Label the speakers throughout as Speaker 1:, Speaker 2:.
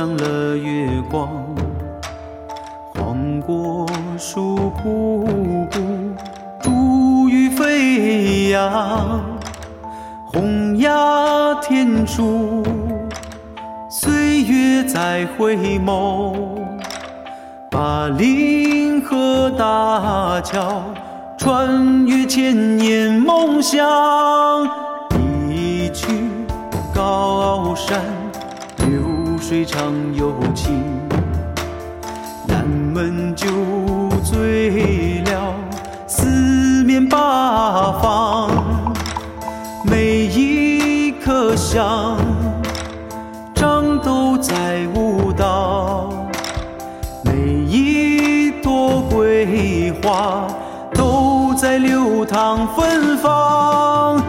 Speaker 1: 上了月光，黄果树瀑布，珠玉飞扬，红鸦天竺，岁月在回眸，把岭河大桥穿越千年梦想，一曲高山。水长又清，南门酒醉了四面八方，每一颗香长都在舞蹈，每一朵桂花都在流淌芬芳，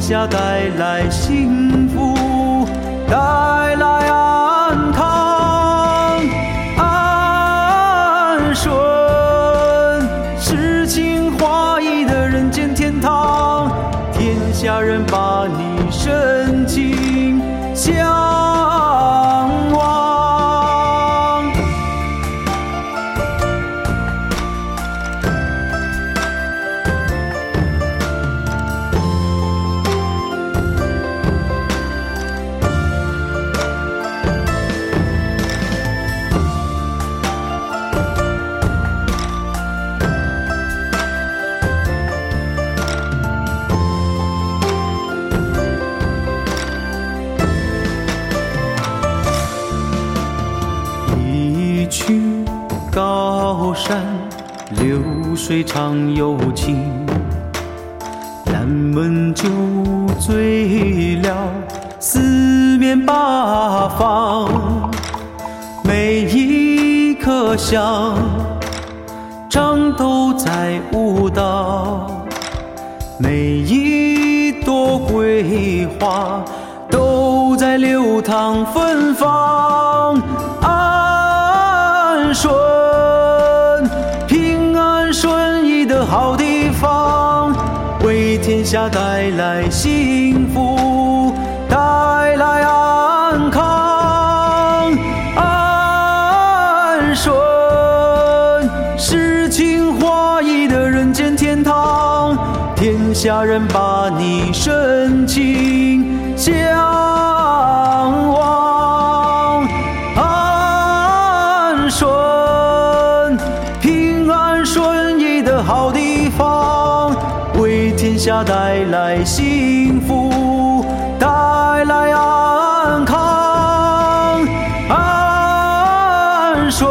Speaker 1: 下带来幸福，带来安康，安顺，诗情画意的人间天堂，天下人把你深情相。山流水长又清，南门酒醉了四面八方，每一颗香长都在舞蹈，每一朵桂花都在流淌芬芳，安顺。好地方，为天下带来幸福，带来安康，安顺，诗情画意的人间天堂，天下人把你深情相。家带来幸福，带来安康，安顺，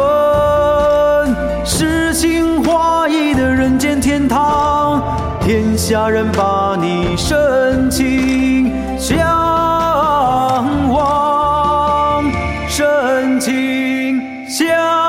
Speaker 1: 诗情画意的人间天堂，天下人把你深情相望，深情相。